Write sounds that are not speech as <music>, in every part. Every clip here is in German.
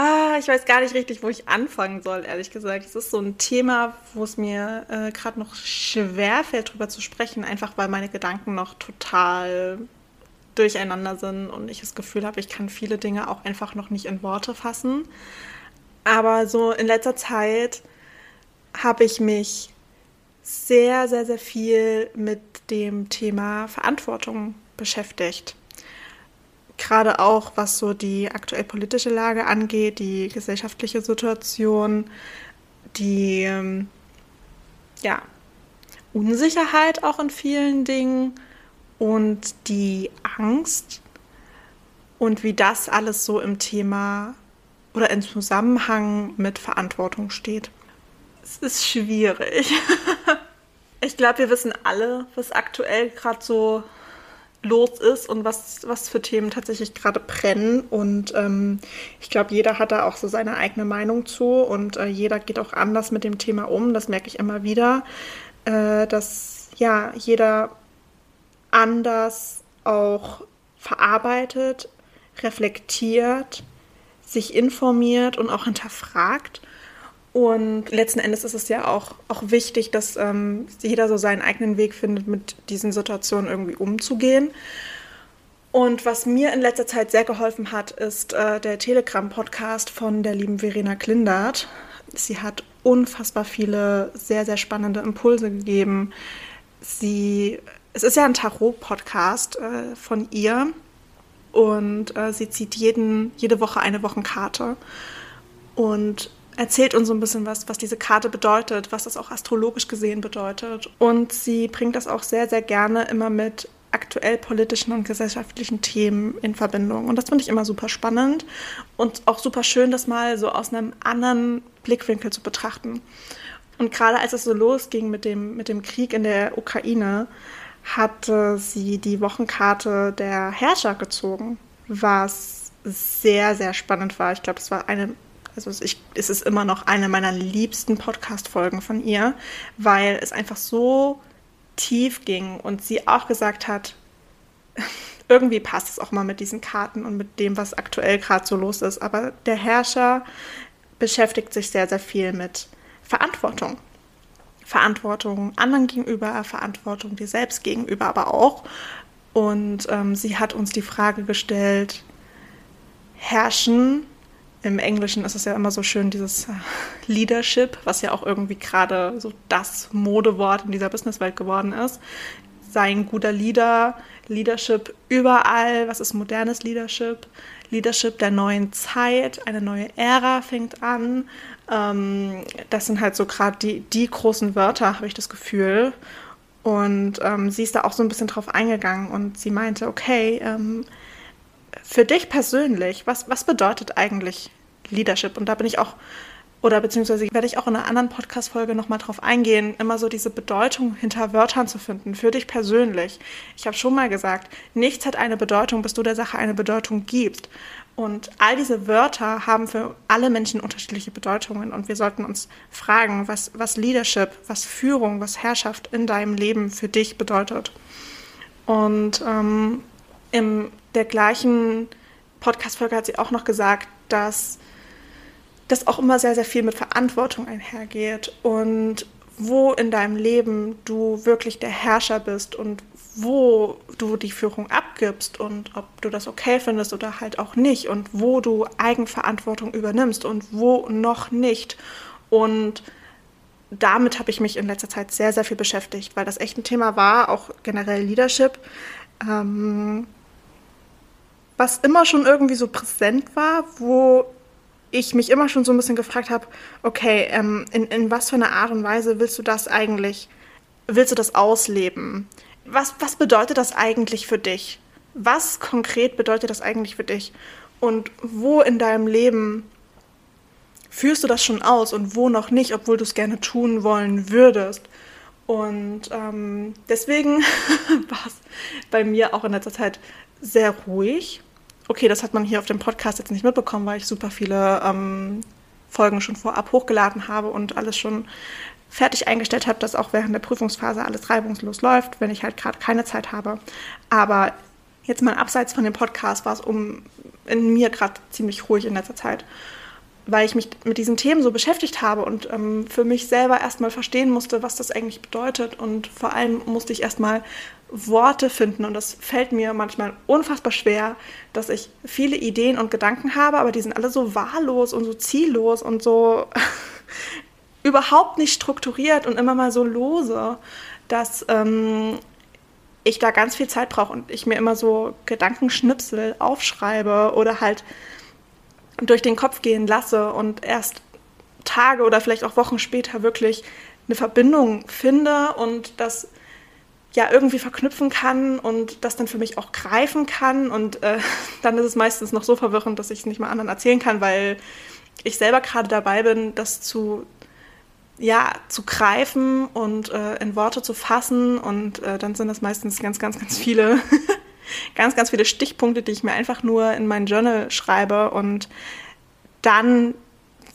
Ah, ich weiß gar nicht richtig, wo ich anfangen soll, ehrlich gesagt. Es ist so ein Thema, wo es mir äh, gerade noch schwer fällt, darüber zu sprechen, einfach weil meine Gedanken noch total durcheinander sind und ich das Gefühl habe, ich kann viele Dinge auch einfach noch nicht in Worte fassen. Aber so in letzter Zeit habe ich mich sehr, sehr, sehr viel mit dem Thema Verantwortung beschäftigt gerade auch was so die aktuell politische Lage angeht, die gesellschaftliche Situation, die ähm, ja, Unsicherheit auch in vielen Dingen und die Angst und wie das alles so im Thema oder im Zusammenhang mit Verantwortung steht. Es ist schwierig. <laughs> ich glaube, wir wissen alle, was aktuell gerade so los ist und was, was für Themen tatsächlich gerade brennen. Und ähm, ich glaube, jeder hat da auch so seine eigene Meinung zu und äh, jeder geht auch anders mit dem Thema um. Das merke ich immer wieder, äh, dass ja jeder anders auch verarbeitet, reflektiert, sich informiert und auch hinterfragt. Und letzten Endes ist es ja auch, auch wichtig, dass ähm, jeder so seinen eigenen Weg findet, mit diesen Situationen irgendwie umzugehen. Und was mir in letzter Zeit sehr geholfen hat, ist äh, der Telegram-Podcast von der lieben Verena Klindert. Sie hat unfassbar viele sehr, sehr spannende Impulse gegeben. Sie, es ist ja ein Tarot-Podcast äh, von ihr und äh, sie zieht jeden, jede Woche eine Wochenkarte. Und erzählt uns so ein bisschen was, was diese Karte bedeutet, was das auch astrologisch gesehen bedeutet. Und sie bringt das auch sehr, sehr gerne immer mit aktuell politischen und gesellschaftlichen Themen in Verbindung. Und das finde ich immer super spannend und auch super schön, das mal so aus einem anderen Blickwinkel zu betrachten. Und gerade als es so losging mit dem, mit dem Krieg in der Ukraine, hatte sie die Wochenkarte der Herrscher gezogen, was sehr, sehr spannend war. Ich glaube, es war eine also ich, es ist immer noch eine meiner liebsten Podcast-Folgen von ihr, weil es einfach so tief ging und sie auch gesagt hat, <laughs> irgendwie passt es auch mal mit diesen Karten und mit dem, was aktuell gerade so los ist. Aber der Herrscher beschäftigt sich sehr, sehr viel mit Verantwortung. Verantwortung anderen gegenüber, Verantwortung dir selbst gegenüber aber auch. Und ähm, sie hat uns die Frage gestellt, herrschen im Englischen ist es ja immer so schön, dieses äh, Leadership, was ja auch irgendwie gerade so das Modewort in dieser Businesswelt geworden ist. Sei ein guter Leader, Leadership überall. Was ist modernes Leadership? Leadership der neuen Zeit, eine neue Ära fängt an. Ähm, das sind halt so gerade die, die großen Wörter, habe ich das Gefühl. Und ähm, sie ist da auch so ein bisschen drauf eingegangen und sie meinte, okay, ähm, für dich persönlich, was, was bedeutet eigentlich Leadership? Und da bin ich auch, oder beziehungsweise werde ich auch in einer anderen Podcast-Folge nochmal drauf eingehen, immer so diese Bedeutung hinter Wörtern zu finden, für dich persönlich. Ich habe schon mal gesagt, nichts hat eine Bedeutung, bis du der Sache eine Bedeutung gibst. Und all diese Wörter haben für alle Menschen unterschiedliche Bedeutungen. Und wir sollten uns fragen, was, was Leadership, was Führung, was Herrschaft in deinem Leben für dich bedeutet. Und ähm, in der gleichen Podcast-Folge hat sie auch noch gesagt, dass das auch immer sehr, sehr viel mit Verantwortung einhergeht und wo in deinem Leben du wirklich der Herrscher bist und wo du die Führung abgibst und ob du das okay findest oder halt auch nicht und wo du Eigenverantwortung übernimmst und wo noch nicht. Und damit habe ich mich in letzter Zeit sehr, sehr viel beschäftigt, weil das echt ein Thema war, auch generell Leadership, ähm, was immer schon irgendwie so präsent war, wo ich mich immer schon so ein bisschen gefragt habe, okay, ähm, in, in was für einer Art und Weise willst du das eigentlich, willst du das ausleben? Was, was bedeutet das eigentlich für dich? Was konkret bedeutet das eigentlich für dich? Und wo in deinem Leben führst du das schon aus und wo noch nicht, obwohl du es gerne tun wollen würdest? Und ähm, deswegen <laughs> war es bei mir auch in letzter Zeit sehr ruhig okay, das hat man hier auf dem Podcast jetzt nicht mitbekommen, weil ich super viele ähm, Folgen schon vorab hochgeladen habe und alles schon fertig eingestellt habe, dass auch während der Prüfungsphase alles reibungslos läuft, wenn ich halt gerade keine Zeit habe. Aber jetzt mal abseits von dem Podcast war es um in mir gerade ziemlich ruhig in letzter Zeit, weil ich mich mit diesen Themen so beschäftigt habe und ähm, für mich selber erstmal verstehen musste, was das eigentlich bedeutet. Und vor allem musste ich erstmal Worte finden. Und das fällt mir manchmal unfassbar schwer, dass ich viele Ideen und Gedanken habe, aber die sind alle so wahllos und so ziellos und so <laughs> überhaupt nicht strukturiert und immer mal so lose, dass ähm, ich da ganz viel Zeit brauche und ich mir immer so Gedankenschnipsel aufschreibe oder halt durch den Kopf gehen lasse und erst Tage oder vielleicht auch Wochen später wirklich eine Verbindung finde und das ja irgendwie verknüpfen kann und das dann für mich auch greifen kann. Und äh, <laughs> dann ist es meistens noch so verwirrend, dass ich es nicht mal anderen erzählen kann, weil ich selber gerade dabei bin, das zu, ja, zu greifen und äh, in Worte zu fassen. Und äh, dann sind das meistens ganz, ganz, ganz viele, <laughs> ganz, ganz viele Stichpunkte, die ich mir einfach nur in mein Journal schreibe. Und dann,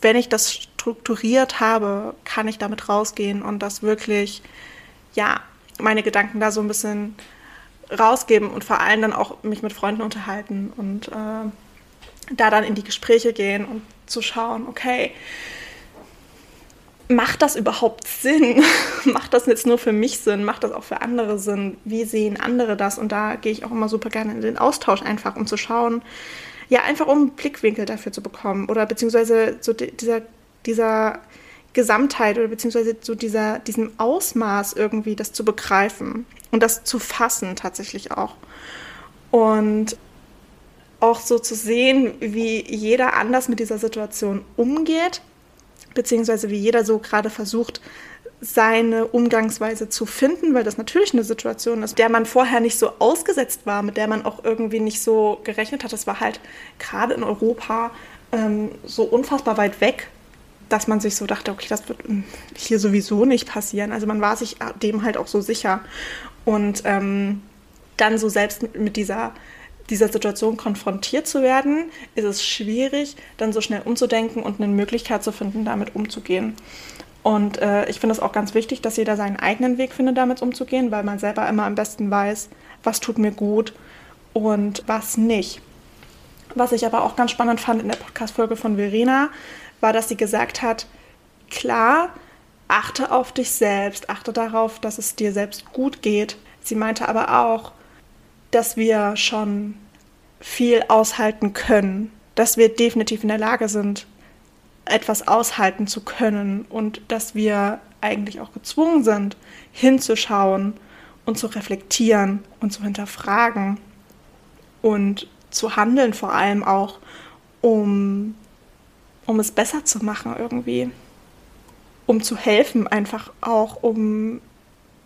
wenn ich das strukturiert habe, kann ich damit rausgehen und das wirklich, ja, meine Gedanken da so ein bisschen rausgeben und vor allem dann auch mich mit Freunden unterhalten und äh, da dann in die Gespräche gehen und zu schauen, okay, macht das überhaupt Sinn? <laughs> macht das jetzt nur für mich Sinn? Macht das auch für andere Sinn? Wie sehen andere das? Und da gehe ich auch immer super gerne in den Austausch einfach, um zu schauen, ja, einfach um einen Blickwinkel dafür zu bekommen oder beziehungsweise so dieser, dieser Gesamtheit oder beziehungsweise zu dieser, diesem Ausmaß irgendwie das zu begreifen und das zu fassen tatsächlich auch. Und auch so zu sehen, wie jeder anders mit dieser Situation umgeht, beziehungsweise wie jeder so gerade versucht, seine Umgangsweise zu finden, weil das natürlich eine Situation ist, der man vorher nicht so ausgesetzt war, mit der man auch irgendwie nicht so gerechnet hat. Das war halt gerade in Europa ähm, so unfassbar weit weg dass man sich so dachte, okay, das wird hier sowieso nicht passieren. Also man war sich dem halt auch so sicher. Und ähm, dann so selbst mit dieser, dieser Situation konfrontiert zu werden, ist es schwierig, dann so schnell umzudenken und eine Möglichkeit zu finden, damit umzugehen. Und äh, ich finde es auch ganz wichtig, dass jeder seinen eigenen Weg findet, damit umzugehen, weil man selber immer am besten weiß, was tut mir gut und was nicht. Was ich aber auch ganz spannend fand in der Podcast-Folge von Verena, war, dass sie gesagt hat, klar, achte auf dich selbst, achte darauf, dass es dir selbst gut geht. Sie meinte aber auch, dass wir schon viel aushalten können, dass wir definitiv in der Lage sind, etwas aushalten zu können und dass wir eigentlich auch gezwungen sind, hinzuschauen und zu reflektieren und zu hinterfragen und zu handeln vor allem auch, um um es besser zu machen irgendwie. Um zu helfen, einfach auch, um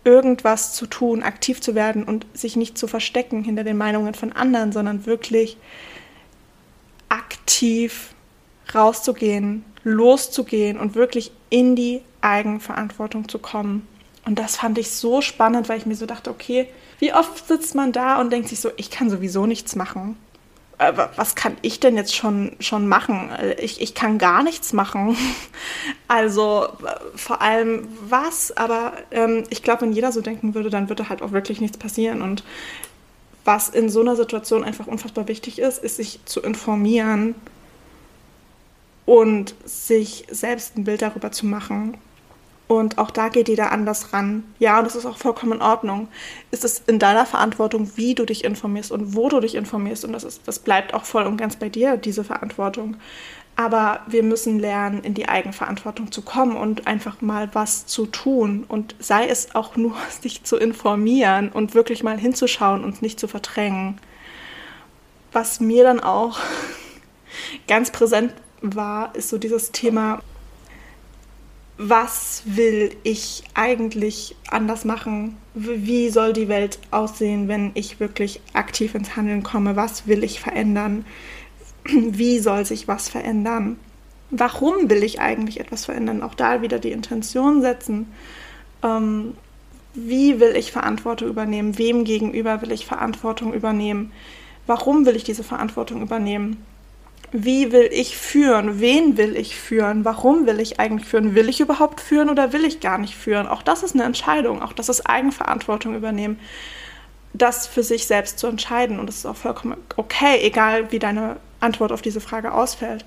irgendwas zu tun, aktiv zu werden und sich nicht zu verstecken hinter den Meinungen von anderen, sondern wirklich aktiv rauszugehen, loszugehen und wirklich in die Eigenverantwortung zu kommen. Und das fand ich so spannend, weil ich mir so dachte, okay, wie oft sitzt man da und denkt sich so, ich kann sowieso nichts machen was kann ich denn jetzt schon, schon machen? Ich, ich kann gar nichts machen. <laughs> Also vor allem was, aber ähm, ich glaube, wenn jeder so denken würde, dann würde halt auch wirklich nichts passieren. Und was in so einer Situation einfach unfassbar wichtig ist, ist sich zu informieren und sich selbst ein Bild darüber zu machen, und auch da geht jeder anders ran. Ja, und das ist auch vollkommen in Ordnung. Es ist in deiner Verantwortung, wie du dich informierst und wo du dich informierst. Und das, ist, das bleibt auch voll und ganz bei dir, diese Verantwortung. Aber wir müssen lernen, in die Eigenverantwortung zu kommen und einfach mal was zu tun. Und sei es auch nur, <laughs> sich zu informieren und wirklich mal hinzuschauen und nicht zu verdrängen. Was mir dann auch <laughs> ganz präsent war, ist so dieses Thema, was will ich eigentlich anders machen? Wie soll die Welt aussehen, wenn ich wirklich aktiv ins Handeln komme? Was will ich verändern? <clears throat> Wie soll sich was verändern? Warum will ich eigentlich etwas verändern? Auch da wieder die Intention setzen. Ähm, wie will ich Verantwortung übernehmen? Wem gegenüber will ich Verantwortung übernehmen? Warum will ich diese Verantwortung übernehmen? Wie will ich führen? Wen will ich führen? Warum will ich eigentlich führen? Will ich überhaupt führen oder will ich gar nicht führen? Auch das ist eine Entscheidung. Auch das ist Eigenverantwortung übernehmen. Das für sich selbst zu entscheiden. Und das ist auch vollkommen okay, egal wie deine Antwort auf diese Frage ausfällt.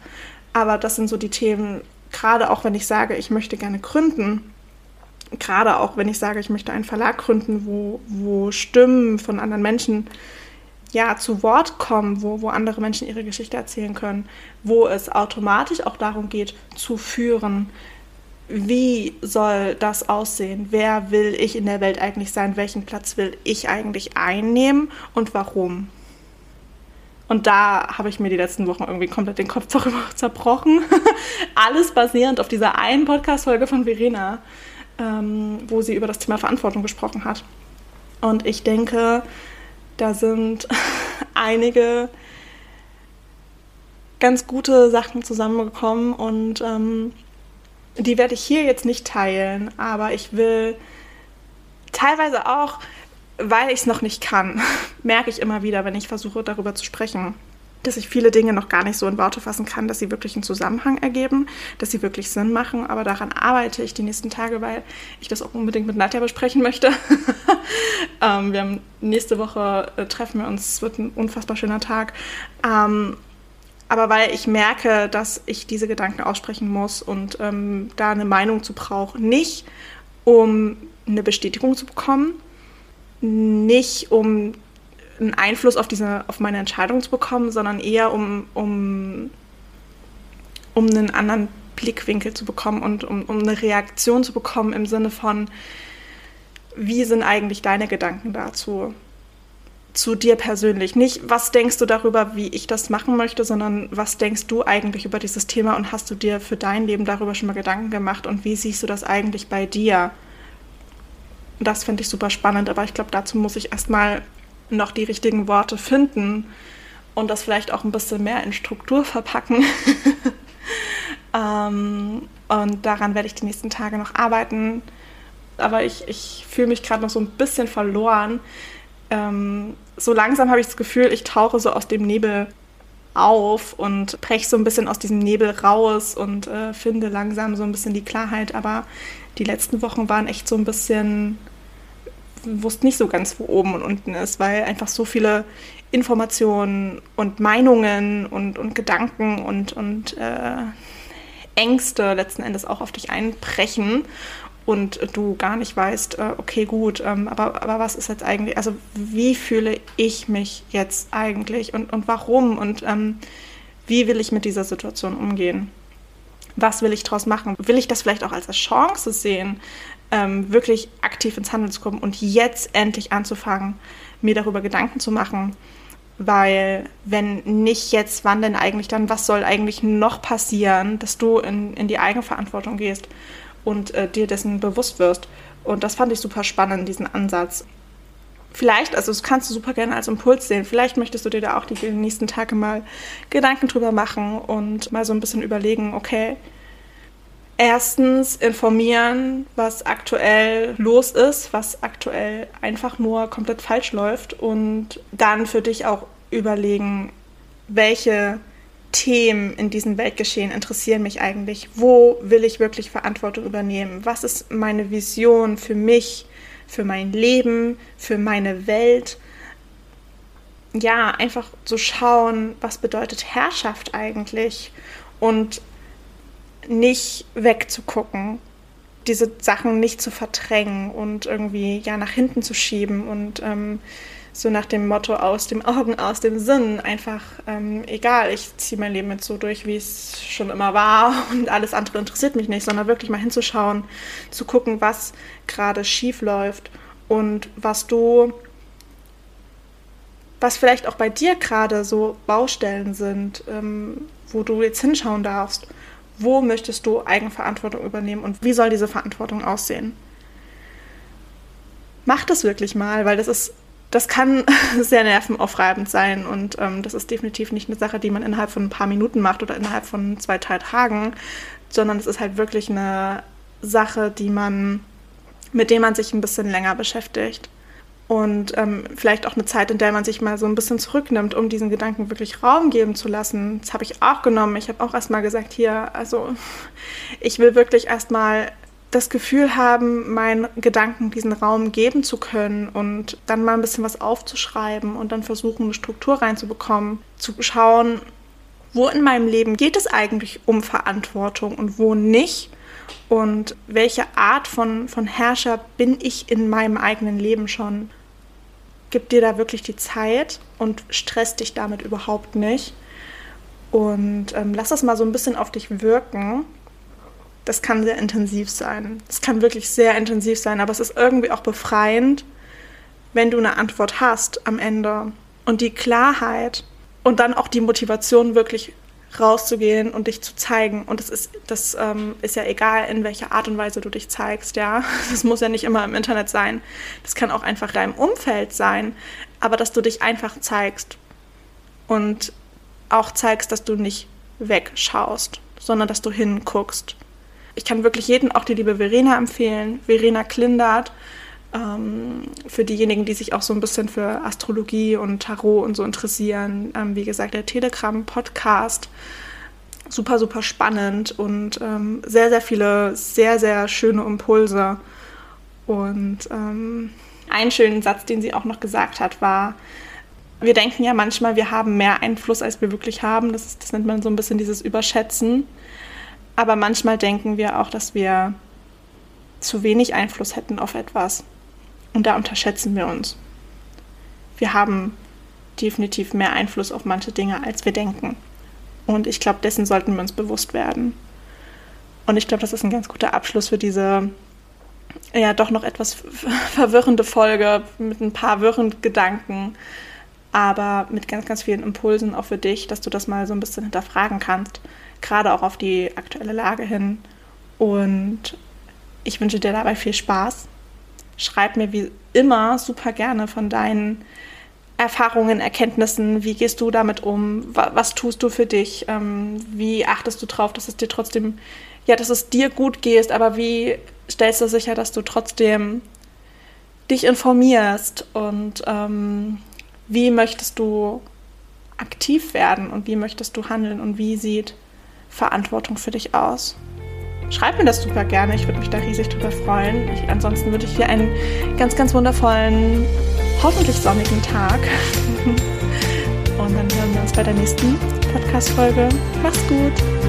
Aber das sind so die Themen, gerade auch wenn ich sage, ich möchte gerne gründen, gerade auch wenn ich sage, ich möchte einen Verlag gründen, wo, wo Stimmen von anderen Menschen ja, zu Wort kommen, wo, wo andere Menschen ihre Geschichte erzählen können, wo es automatisch auch darum geht, zu führen, wie soll das aussehen? Wer will ich in der Welt eigentlich sein? Welchen Platz will ich eigentlich einnehmen und warum? Und da habe ich mir die letzten Wochen irgendwie komplett den Kopf <laughs> zerbrochen. <laughs> Alles basierend auf dieser einen Podcast-Folge von Verena, ähm, wo sie über das Thema Verantwortung gesprochen hat. Und ich denke, da sind <laughs> einige ganz gute Sachen zusammengekommen und ähm, die werde ich hier jetzt nicht teilen, aber ich will teilweise auch, weil ich es noch nicht kann, <laughs> merke ich immer wieder, wenn ich versuche darüber zu sprechen, dass ich viele Dinge noch gar nicht so in Worte fassen kann, dass sie wirklich einen Zusammenhang ergeben, dass sie wirklich Sinn machen. Aber daran arbeite ich die nächsten Tage, weil ich das auch unbedingt mit Nadja besprechen möchte. <laughs> ähm, wir haben nächste Woche äh, treffen wir uns, es wird ein unfassbar schöner Tag. Ähm, aber weil ich merke, dass ich diese Gedanken aussprechen muss und ähm, da eine Meinung zu brauche. Nicht um eine Bestätigung zu bekommen, nicht um einen Einfluss auf, diese, auf meine Entscheidung zu bekommen, sondern eher um, um, um einen anderen Blickwinkel zu bekommen und um, um eine Reaktion zu bekommen im Sinne von, wie sind eigentlich deine Gedanken dazu? Zu dir persönlich. Nicht, was denkst du darüber, wie ich das machen möchte, sondern was denkst du eigentlich über dieses Thema und hast du dir für dein Leben darüber schon mal Gedanken gemacht und wie siehst du das eigentlich bei dir? Das finde ich super spannend, aber ich glaube, dazu muss ich erstmal noch die richtigen Worte finden und das vielleicht auch ein bisschen mehr in Struktur verpacken. <laughs> ähm, und daran werde ich die nächsten Tage noch arbeiten. Aber ich, ich fühle mich gerade noch so ein bisschen verloren. Ähm, so langsam habe ich das Gefühl, ich tauche so aus dem Nebel auf und breche so ein bisschen aus diesem Nebel raus und äh, finde langsam so ein bisschen die Klarheit. Aber die letzten Wochen waren echt so ein bisschen wusste nicht so ganz, wo oben und unten ist, weil einfach so viele Informationen und Meinungen und, und Gedanken und, und äh, Ängste letzten Endes auch auf dich einbrechen und du gar nicht weißt, äh, okay, gut, ähm, aber, aber was ist jetzt eigentlich, also wie fühle ich mich jetzt eigentlich und, und warum und ähm, wie will ich mit dieser Situation umgehen? Was will ich daraus machen? Will ich das vielleicht auch als Chance sehen? Ähm, wirklich aktiv ins Handeln zu kommen und jetzt endlich anzufangen, mir darüber Gedanken zu machen. Weil wenn nicht jetzt, wann denn eigentlich dann, was soll eigentlich noch passieren, dass du in, in die Eigenverantwortung gehst und äh, dir dessen bewusst wirst. Und das fand ich super spannend, diesen Ansatz. Vielleicht, also das kannst du super gerne als Impuls sehen, vielleicht möchtest du dir da auch die nächsten Tage mal Gedanken drüber machen und mal so ein bisschen überlegen, okay, erstens informieren, was aktuell los ist, was aktuell einfach nur komplett falsch läuft und dann für dich auch überlegen, welche Themen in diesem Weltgeschehen interessieren mich eigentlich? Wo will ich wirklich Verantwortung übernehmen? Was ist meine Vision für mich, für mein Leben, für meine Welt? Ja, einfach so schauen, was bedeutet Herrschaft eigentlich? Und nicht wegzugucken, diese Sachen nicht zu verdrängen und irgendwie ja nach hinten zu schieben und ähm, so nach dem Motto aus dem Augen, aus dem Sinn. Einfach ähm, egal, ich ziehe mein Leben jetzt so durch, wie es schon immer war und alles andere interessiert mich nicht, sondern wirklich mal hinzuschauen, zu gucken, was gerade schief läuft und was du, was vielleicht auch bei dir gerade so Baustellen sind, ähm, wo du jetzt hinschauen darfst. Wo möchtest du Eigenverantwortung übernehmen und wie soll diese Verantwortung aussehen? Mach das wirklich mal, weil das ist das kann <laughs> sehr nervenaufreibend sein und ähm, das ist definitiv nicht eine Sache, die man innerhalb von ein paar Minuten macht oder innerhalb von zwei, drei Tagen, sondern es ist halt wirklich eine Sache, die man, mit der man sich ein bisschen länger beschäftigt. Und ähm, vielleicht auch eine Zeit, in der man sich mal so ein bisschen zurücknimmt, um diesen Gedanken wirklich Raum geben zu lassen. Das habe ich auch genommen. Ich habe auch erstmal gesagt, hier, also <laughs> ich will wirklich erstmal das Gefühl haben, meinen Gedanken diesen Raum geben zu können und dann mal ein bisschen was aufzuschreiben und dann versuchen, eine Struktur reinzubekommen, zu schauen, wo in meinem Leben geht es eigentlich um Verantwortung und wo nicht und welche Art von, von Herrscher bin ich in meinem eigenen Leben schon. Gib dir da wirklich die Zeit und stress dich damit überhaupt nicht. Und ähm, lass das mal so ein bisschen auf dich wirken das kann sehr intensiv sein. Es kann wirklich sehr intensiv sein, aber es ist irgendwie auch befreiend, wenn du eine Antwort hast am Ende und die Klarheit und dann auch die Motivation wirklich rauszugehen und dich zu zeigen. Und das ist, das ähm, ist ja egal, in welcher Art und Weise du dich zeigst, ja. <laughs> Das muss ja nicht immer im Internet sein. Das kann auch einfach deinem Umfeld sein. Aber dass du dich einfach zeigst und auch zeigst, dass du nicht wegschaust, sondern dass du hinguckst ich kann wirklich jeden, auch die liebe Verena empfehlen, Verena Klindert, ähm, für diejenigen, die sich auch so ein bisschen für Astrologie und Tarot und so interessieren. Ähm, wie gesagt, der Telegram-Podcast, super, super spannend und ähm, sehr, sehr viele, sehr, sehr schöne Impulse. Und ähm, einen schönen Satz, den sie auch noch gesagt hat, war, wir denken ja manchmal, wir haben mehr Einfluss, als wir wirklich haben. Das, das nennt man so ein bisschen dieses Überschätzen. Aber manchmal denken wir auch, dass wir zu wenig Einfluss hätten auf etwas. Und da unterschätzen wir uns. Wir haben definitiv mehr Einfluss auf manche Dinge, als wir denken. Und ich glaube, dessen sollten wir uns bewusst werden. Und ich glaube, das ist ein ganz guter Abschluss für diese ja doch noch etwas verwirrende Folge mit ein paar wirren Gedanken, aber mit ganz, ganz vielen Impulsen auch für dich, dass du das mal so ein bisschen hinterfragen kannst gerade auch auf die aktuelle Lage hin. Und ich wünsche dir dabei viel Spaß. Schreib mir wie immer super gerne von deinen Erfahrungen, Erkenntnissen, wie gehst du damit um, was tust du für dich, ähm, wie achtest du darauf, dass es dir trotzdem, ja, dass es dir gut geht, aber wie stellst du sicher, dass du trotzdem dich informierst? Und ähm, wie möchtest du aktiv werden? Und wie möchtest du handeln? Und wie sieht Verantwortung für dich aus? Schreib mir das super gerne, ich würde mich da riesig drüber freuen. Ich, ansonsten würde ich dir einen ganz, ganz wundervollen, hoffentlich sonnigen Tag. <laughs> Und dann hören wir uns bei der nächsten Podcast-Folge. Mach's gut!